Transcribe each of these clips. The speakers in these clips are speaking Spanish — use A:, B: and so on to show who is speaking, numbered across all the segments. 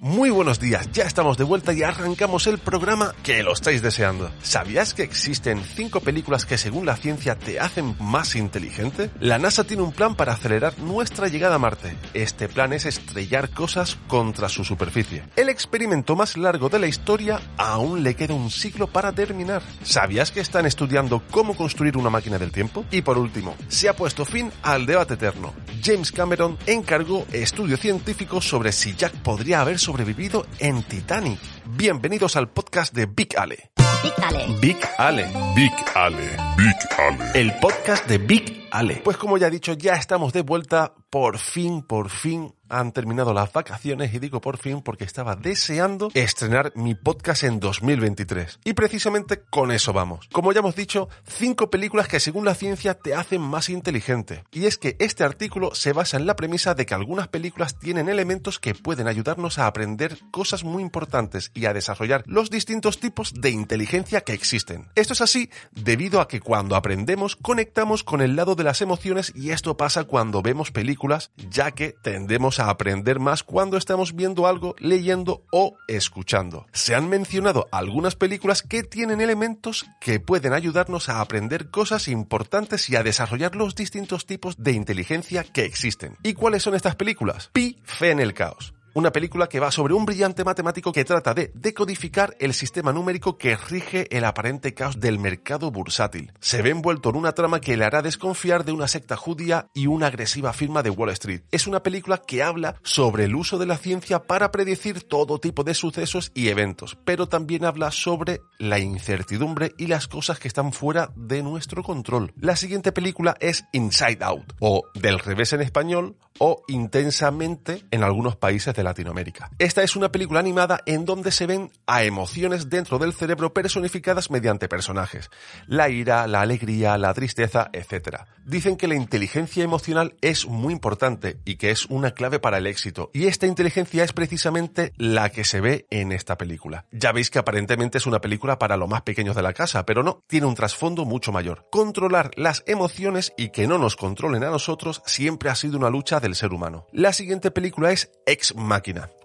A: Muy buenos días, ya estamos de vuelta y arrancamos el programa que lo estáis deseando. ¿Sabías que existen cinco películas que según la ciencia te hacen más inteligente? La NASA tiene un plan para acelerar nuestra llegada a Marte. Este plan es estrellar cosas contra su superficie. El experimento más largo de la historia aún le queda un siglo para terminar. ¿Sabías que están estudiando cómo construir una máquina del tiempo? Y por último, se ha puesto fin al debate eterno. James Cameron encargó estudio científico sobre si Jack podría haber sobrevivido en Titanic. Bienvenidos al podcast de Big Ale.
B: Big Ale.
A: Big Ale.
C: Big Ale. Big Ale.
A: El podcast de Big Pues como ya he dicho, ya estamos de vuelta. Por fin, por fin han terminado las vacaciones y digo por fin porque estaba deseando estrenar mi podcast en 2023. Y precisamente con eso vamos. Como ya hemos dicho, cinco películas que según la ciencia te hacen más inteligente. Y es que este artículo se basa en la premisa de que algunas películas tienen elementos que pueden ayudarnos a aprender cosas muy importantes y a desarrollar los distintos tipos de inteligencia que existen. Esto es así debido a que cuando aprendemos conectamos con el lado de las emociones y esto pasa cuando vemos películas ya que tendemos a aprender más cuando estamos viendo algo, leyendo o escuchando. Se han mencionado algunas películas que tienen elementos que pueden ayudarnos a aprender cosas importantes y a desarrollar los distintos tipos de inteligencia que existen. ¿Y cuáles son estas películas? Pi, Fe en el Caos una película que va sobre un brillante matemático que trata de decodificar el sistema numérico que rige el aparente caos del mercado bursátil. Se ve envuelto en una trama que le hará desconfiar de una secta judía y una agresiva firma de Wall Street. Es una película que habla sobre el uso de la ciencia para predecir todo tipo de sucesos y eventos, pero también habla sobre la incertidumbre y las cosas que están fuera de nuestro control. La siguiente película es Inside Out, o Del revés en español, o Intensamente en algunos países de Latinoamérica. Esta es una película animada en donde se ven a emociones dentro del cerebro personificadas mediante personajes. La ira, la alegría, la tristeza, etc. Dicen que la inteligencia emocional es muy importante y que es una clave para el éxito. Y esta inteligencia es precisamente la que se ve en esta película. Ya veis que aparentemente es una película para los más pequeños de la casa, pero no, tiene un trasfondo mucho mayor. Controlar las emociones y que no nos controlen a nosotros siempre ha sido una lucha del ser humano. La siguiente película es Ex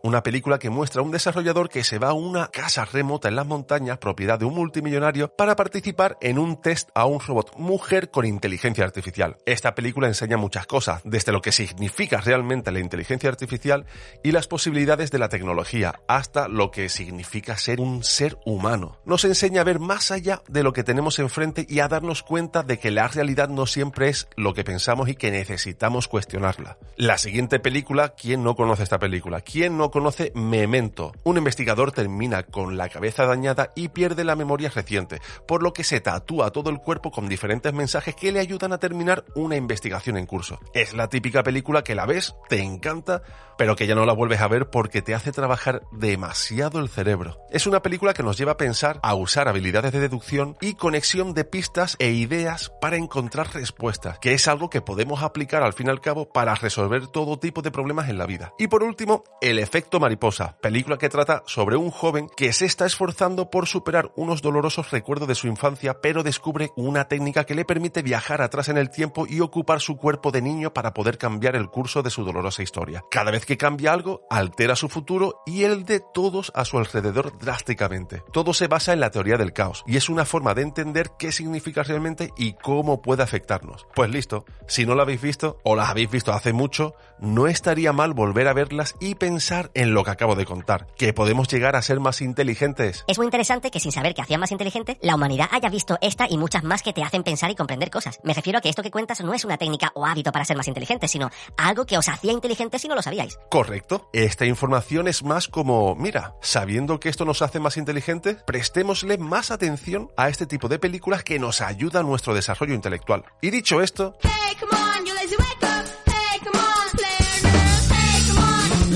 A: Una película que muestra a un desarrollador que se va a una casa remota en las montañas, propiedad de un multimillonario, para participar en un test a un robot mujer con inteligencia artificial. Esta película enseña muchas cosas, desde lo que significa realmente la inteligencia artificial y las posibilidades de la tecnología, hasta lo que significa ser un ser humano. Nos enseña a ver más allá de lo que tenemos enfrente y a darnos cuenta de que la realidad no siempre es lo que pensamos y que necesitamos cuestionarla. La siguiente película, ¿quién no conoce esta película? ¿Quién no conoce Memento? Un investigador termina con la cabeza dañada y pierde la memoria reciente, por lo que se tatúa todo el cuerpo con diferentes mensajes que le ayudan a terminar una investigación en curso. Es la típica película que la ves, te encanta, pero que ya no la vuelves a ver porque te hace trabajar demasiado el cerebro. Es una película que nos lleva a pensar, a usar habilidades de deducción y conexión de pistas e ideas para encontrar respuestas, que es algo que podemos aplicar al fin y al cabo para resolver todo tipo de problemas en la vida. Y por último, El efecto mariposa, película que trata sobre un joven que se está esforzando por superar unos dolorosos recuerdos de su infancia, pero descubre una técnica que le permite viajar atrás en el tiempo y ocupar su cuerpo de niño para poder cambiar el curso de su dolorosa historia. Cada vez que cambia algo, altera su futuro y el de todos a su alrededor drásticamente. Todo se basa en la teoría del caos y es una forma de entender qué significa realmente y cómo puede afectarnos. Pues listo, si no la habéis visto o las habéis visto hace mucho, no estaría mal volver a verlas y pensar en lo que acabo de contar, que podemos llegar a ser más inteligentes.
B: Es muy interesante que sin saber que hacía más inteligente, la humanidad haya visto esta y muchas más que te hacen pensar y comprender cosas. Me refiero a que esto que cuentas no es una técnica o hábito para ser más inteligente, sino algo que os hacía inteligentes si no lo sabíais.
A: Correcto. Esta información es más como, mira, sabiendo que esto nos hace más inteligentes, prestémosle más atención a este tipo de películas que nos ayuda a nuestro desarrollo intelectual. Y dicho esto...
D: Hey,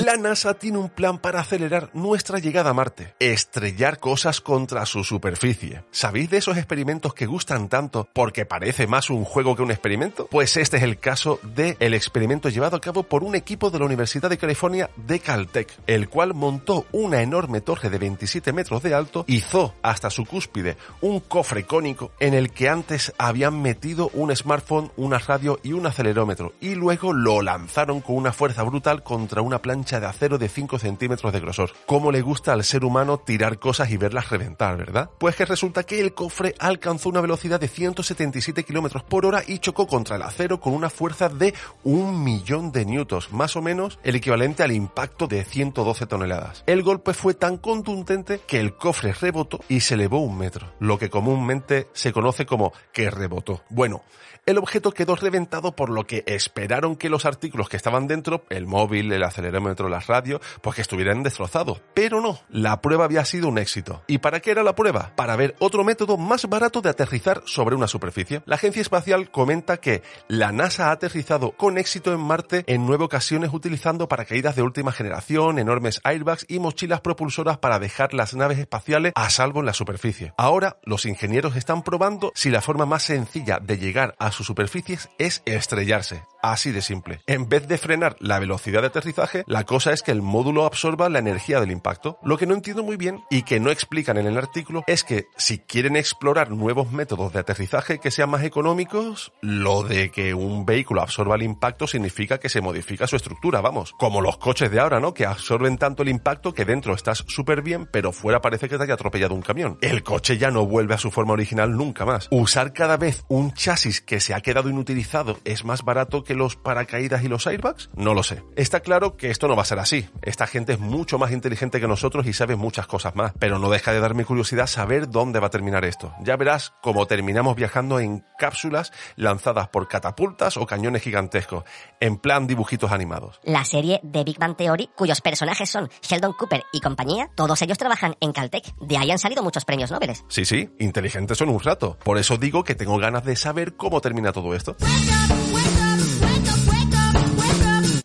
A: La NASA tiene un plan para acelerar nuestra llegada a Marte, estrellar cosas contra su superficie. ¿Sabéis de esos experimentos que gustan tanto porque parece más un juego que un experimento? Pues este es el caso del el experimento llevado a cabo por un equipo de la Universidad de California de Caltech, el cual montó una enorme torre de 27 metros de alto, hizo hasta su cúspide un cofre cónico en el que antes habían metido un smartphone, una radio y un acelerómetro, y luego lo lanzaron con una fuerza brutal contra una plancha de acero de 5 centímetros de grosor. ¿Cómo le gusta al ser humano tirar cosas y verlas reventar, verdad? Pues que resulta que el cofre alcanzó una velocidad de 177 kilómetros por hora y chocó contra el acero con una fuerza de un millón de newtons, más o menos el equivalente al impacto de 112 toneladas. El golpe fue tan contundente que el cofre rebotó y se elevó un metro, lo que comúnmente se conoce como que rebotó. Bueno, el objeto quedó reventado por lo que esperaron que los artículos que estaban dentro, el móvil, el acelerómetro, las radios, pues que estuvieran destrozados. Pero no, la prueba había sido un éxito. ¿Y para qué era la prueba? Para ver otro método más barato de aterrizar sobre una superficie. La agencia espacial comenta que la NASA ha aterrizado con éxito en Marte en nueve ocasiones utilizando paracaídas de última generación, enormes airbags y mochilas propulsoras para dejar las naves espaciales a salvo en la superficie. Ahora, los ingenieros están probando si la forma más sencilla de llegar a sus superficies es estrellarse. Así de simple. En vez de frenar la velocidad de aterrizaje, la cosa es que el módulo absorba la energía del impacto. Lo que no entiendo muy bien y que no explican en el artículo es que si quieren explorar nuevos métodos de aterrizaje que sean más económicos, lo de que un vehículo absorba el impacto significa que se modifica su estructura, vamos. Como los coches de ahora, ¿no? Que absorben tanto el impacto que dentro estás súper bien, pero fuera parece que te haya atropellado un camión. El coche ya no vuelve a su forma original nunca más. Usar cada vez un chasis que se ha quedado inutilizado es más barato que los paracaídas y los airbags? No lo sé. Está claro que esto no va a ser así. Esta gente es mucho más inteligente que nosotros y sabe muchas cosas más, pero no deja de darme curiosidad saber dónde va a terminar esto. Ya verás cómo terminamos viajando en cápsulas lanzadas por catapultas o cañones gigantescos, en plan dibujitos animados.
B: La serie de Big Bang Theory, cuyos personajes son Sheldon Cooper y compañía, todos ellos trabajan en Caltech. De ahí han salido muchos premios Nobel.
A: Sí, sí, inteligentes son un rato. Por eso digo que tengo ganas de saber cómo termina todo esto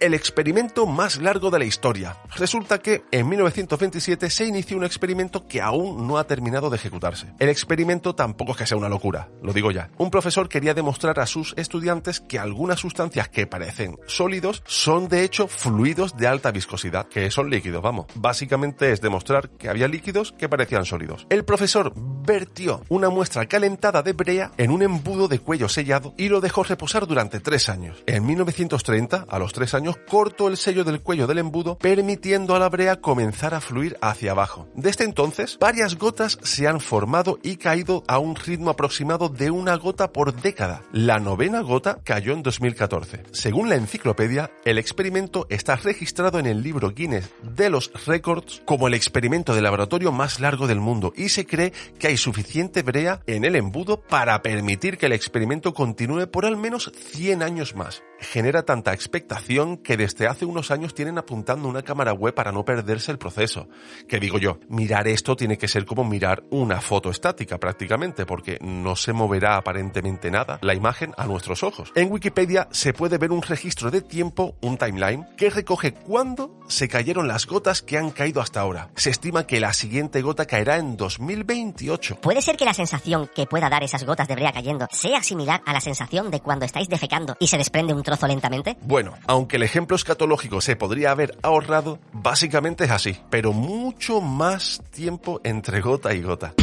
A: el experimento más largo de la historia. Resulta que en 1927 se inició un experimento que aún no ha terminado de ejecutarse. El experimento tampoco es que sea una locura, lo digo ya. Un profesor quería demostrar a sus estudiantes que algunas sustancias que parecen sólidos son de hecho fluidos de alta viscosidad, que son líquidos, vamos. Básicamente es demostrar que había líquidos que parecían sólidos. El profesor vertió una muestra calentada de brea en un embudo de cuello sellado y lo dejó reposar durante tres años. En 1930, a los tres años, cortó el sello del cuello del embudo, permitiendo a la brea comenzar a fluir hacia abajo. Desde entonces, varias gotas se han formado y caído a un ritmo aproximado de una gota por década. La novena gota cayó en 2014. Según la enciclopedia, el experimento está registrado en el libro Guinness de los Records como el experimento de laboratorio más largo del mundo y se cree que hay suficiente brea en el embudo para permitir que el experimento continúe por al menos 100 años más genera tanta expectación que desde hace unos años tienen apuntando una cámara web para no perderse el proceso. Que digo yo, mirar esto tiene que ser como mirar una foto estática prácticamente, porque no se moverá aparentemente nada la imagen a nuestros ojos. En Wikipedia se puede ver un registro de tiempo, un timeline, que recoge cuándo se cayeron las gotas que han caído hasta ahora. Se estima que la siguiente gota caerá en 2028.
B: ¿Puede ser que la sensación que pueda dar esas gotas de brea cayendo sea similar a la sensación de cuando estáis defecando y se desprende un trozo lentamente?
A: Bueno, aunque el ejemplo escatológico se podría haber ahorrado, básicamente es así, pero mucho más tiempo entre gota y gota.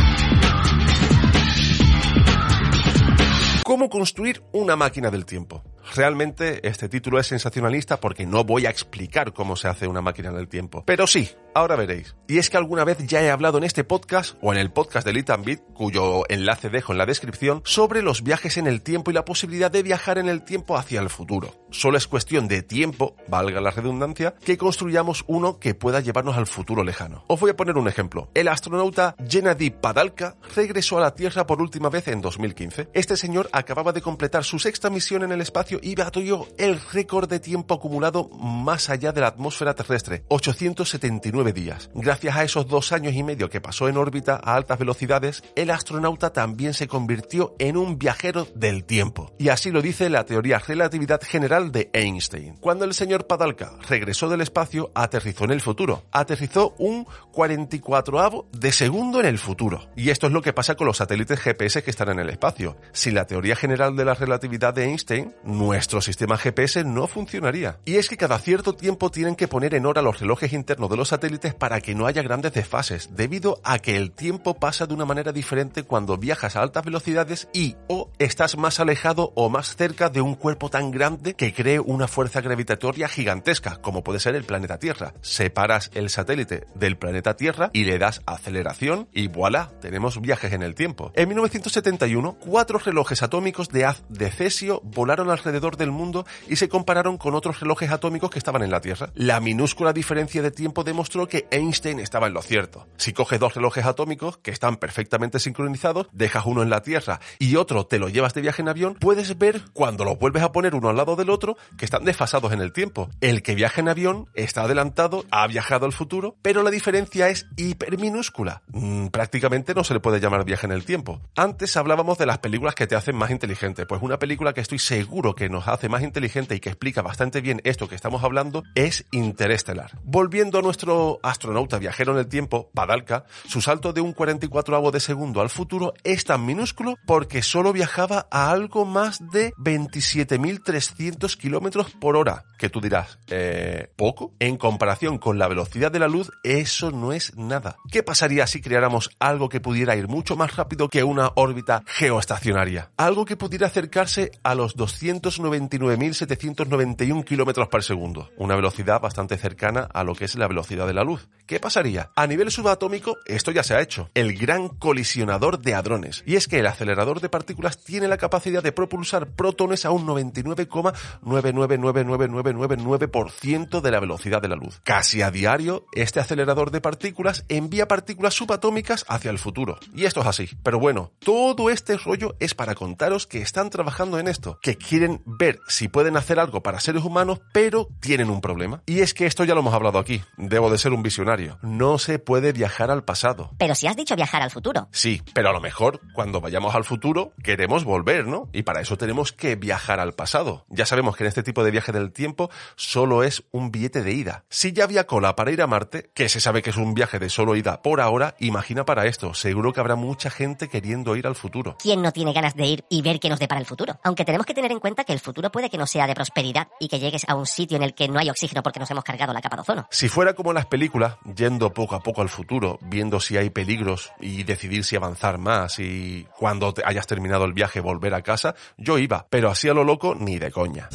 A: ¿Cómo construir una máquina del tiempo? Realmente este título es sensacionalista porque no voy a explicar cómo se hace una máquina del tiempo. Pero sí, ahora veréis. Y es que alguna vez ya he hablado en este podcast o en el podcast de Litambit, cuyo enlace dejo en la descripción, sobre los viajes en el tiempo y la posibilidad de viajar en el tiempo hacia el futuro. Solo es cuestión de tiempo, valga la redundancia, que construyamos uno que pueda llevarnos al futuro lejano. Os voy a poner un ejemplo. El astronauta Gennady Padalka regresó a la Tierra por última vez en 2015. Este señor acababa de completar su sexta misión en el espacio y batió el récord de tiempo acumulado más allá de la atmósfera terrestre, 879 días. Gracias a esos dos años y medio que pasó en órbita a altas velocidades, el astronauta también se convirtió en un viajero del tiempo. Y así lo dice la teoría relatividad general de Einstein. Cuando el señor Padalka regresó del espacio, aterrizó en el futuro. Aterrizó un 44avo de segundo en el futuro. Y esto es lo que pasa con los satélites GPS que están en el espacio. Sin la teoría general de la relatividad de Einstein, nuestro sistema GPS no funcionaría. Y es que cada cierto tiempo tienen que poner en hora los relojes internos de los satélites para que no haya grandes desfases, debido a que el tiempo pasa de una manera diferente cuando viajas a altas velocidades y o estás más alejado o más cerca de un cuerpo tan grande que cree una fuerza gravitatoria gigantesca, como puede ser el planeta Tierra. Separas el satélite del planeta Tierra y le das aceleración y voilà, tenemos viajes en el tiempo. En 1971, cuatro relojes atómicos de haz de cesio volaron alrededor del mundo y se compararon con otros relojes atómicos que estaban en la Tierra. La minúscula diferencia de tiempo demostró que Einstein estaba en lo cierto. Si coges dos relojes atómicos que están perfectamente sincronizados, dejas uno en la Tierra y otro te lo llevas de viaje en avión, puedes ver cuando lo vuelves a poner uno al lado del otro que están desfasados en el tiempo. El que viaja en avión está adelantado, ha viajado al futuro, pero la diferencia es hiperminúscula. Mm, prácticamente no se le puede llamar viaje en el tiempo. Antes hablábamos de las películas que te hacen más inteligente. Pues una película que estoy seguro que nos hace más inteligente y que explica bastante bien esto que estamos hablando es Interestelar. Volviendo a nuestro astronauta viajero en el tiempo, Padalka, su salto de un 44avo de segundo al futuro es tan minúsculo porque solo viajaba a algo más de 27.300 kilómetros por hora. Que tú dirás, eh, ¿poco? En comparación con la velocidad de la luz, eso no es nada. ¿Qué pasaría si creáramos algo que pudiera ir mucho más rápido que una órbita geoestacionaria? Algo que pudiera acercarse a los 299.791 kilómetros por segundo. Una velocidad bastante cercana a lo que es la velocidad de la luz. ¿Qué pasaría? A nivel subatómico, esto ya se ha hecho. El gran colisionador de hadrones. Y es que el acelerador de partículas tiene la capacidad de propulsar protones a un 99,999999% de la velocidad de la luz. Casi a diario, este acelerador de partículas envía partículas subatómicas hacia el futuro. Y esto es así. Pero bueno, todo este rollo es para contaros que están trabajando en esto, que quieren ver si pueden hacer algo para seres humanos, pero tienen un problema. Y es que esto ya lo hemos hablado aquí. Debo de ser un visionario. No se puede viajar al pasado.
B: Pero si has dicho viajar al futuro.
A: Sí, pero a lo mejor cuando vayamos al futuro queremos volver, ¿no? Y para eso tenemos que viajar al pasado. Ya sabemos que en este tipo de viaje del tiempo solo es un billete de ida. Si ya había cola para ir a Marte, que se sabe que es un viaje de solo ida por ahora, imagina para esto. Seguro que habrá mucha gente queriendo ir al futuro.
B: ¿Quién no tiene ganas de ir y ver qué nos depara el futuro? Aunque tenemos que tener en cuenta que el futuro puede que no sea de prosperidad y que llegues a un sitio en el que no hay oxígeno porque nos hemos cargado la capa de ozono.
A: Si fuera como las películas, yendo poco a poco al futuro, viendo si hay peligros y decidir si avanzar más y cuando te hayas terminado el viaje volver a casa, yo iba, pero así a lo loco ni de coña.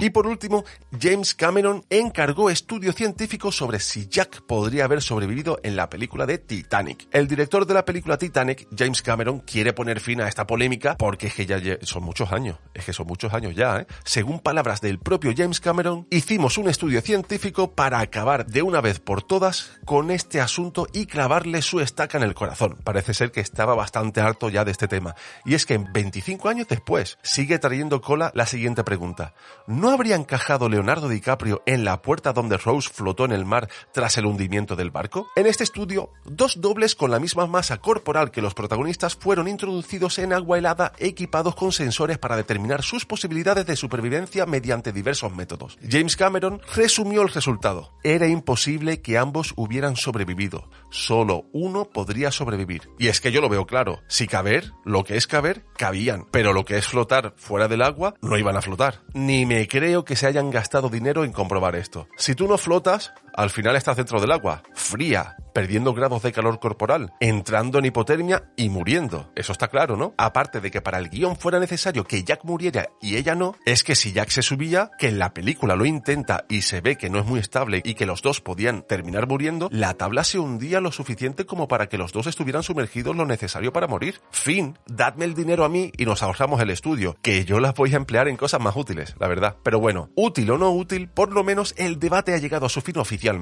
A: Y por último, James Cameron encargó estudio científico sobre si Jack podría haber sobrevivido en la película de Titanic. El director de la película Titanic, James Cameron, quiere poner fin a esta polémica porque es que ya son muchos años, es que son muchos años ya, ¿eh? Según palabras del propio James Cameron, hicimos un estudio científico para acabar de una vez por todas con este asunto y clavarle su estaca en el corazón. Parece ser que estaba bastante harto ya de este tema. Y es que 25 años después sigue trayendo cola la siguiente pregunta. ¿No habría encajado Leonardo DiCaprio en la puerta donde Rose flotó en el mar tras el hundimiento del barco? En este estudio, dos dobles con la misma masa corporal que los protagonistas fueron introducidos en agua helada equipados con sensores para determinar sus posibilidades de supervivencia mediante diversos métodos. James Cameron resumió el resultado. Era imposible que ambos hubieran sobrevivido. Solo uno podría sobrevivir. Y es que yo lo veo claro. Si caber, lo que es caber, cabían. Pero lo que es flotar fuera del agua, no iban a flotar. Ni me creo que se hayan gastado dinero en comprobar esto. Si tú no flotas, al final estás dentro del agua, fría, perdiendo grados de calor corporal, entrando en hipotermia y muriendo. Eso está claro, ¿no? Aparte de que para el guion fuera necesario que Jack muriera y ella no, es que si Jack se subía, que en la película lo intenta y se ve que no es muy estable y que los dos podían terminar muriendo, la tabla se hundía lo suficiente como para que los dos estuvieran sumergidos lo necesario para morir. Fin, dadme el dinero a mí y nos ahorramos el estudio, que yo las voy a emplear en cosas más útiles, la verdad. Pero bueno, útil o no útil, por lo menos el debate ha llegado a su fin oficial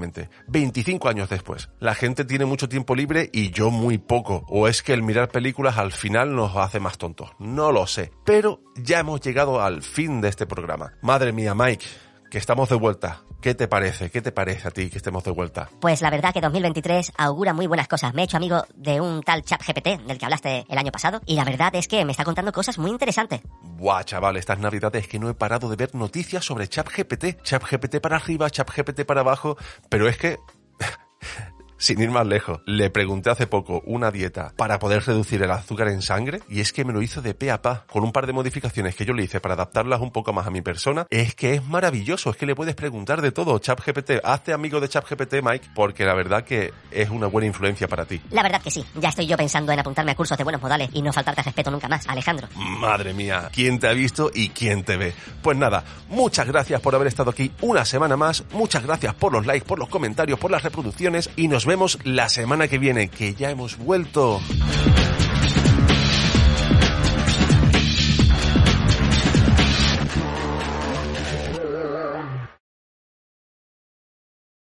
A: 25 años después. La gente tiene mucho tiempo libre y yo muy poco. O es que el mirar películas al final nos hace más tontos. No lo sé. Pero ya hemos llegado al fin de este programa. Madre mía, Mike que estamos de vuelta. ¿Qué te parece? ¿Qué te parece a ti que estemos de vuelta?
B: Pues la verdad que 2023 augura muy buenas cosas. Me he hecho amigo de un tal chat GPT del que hablaste el año pasado y la verdad es que me está contando cosas muy interesantes.
A: Buah, chaval, estas navidades que no he parado de ver noticias sobre ChatGPT. ChatGPT para arriba, ChatGPT para abajo, pero es que sin ir más lejos, le pregunté hace poco una dieta para poder reducir el azúcar en sangre y es que me lo hizo de pe a pa, con un par de modificaciones que yo le hice para adaptarlas un poco más a mi persona. Es que es maravilloso, es que le puedes preguntar de todo. ChatGPT, hazte amigo de ChatGPT, Mike, porque la verdad que es una buena influencia para ti.
B: La verdad que sí, ya estoy yo pensando en apuntarme a cursos de buenos modales y no faltarte respeto nunca más, Alejandro.
A: Madre mía, ¿quién te ha visto y quién te ve? Pues nada, muchas gracias por haber estado aquí una semana más, muchas gracias por los likes, por los comentarios, por las reproducciones y nos vemos la semana que viene, que ya hemos vuelto.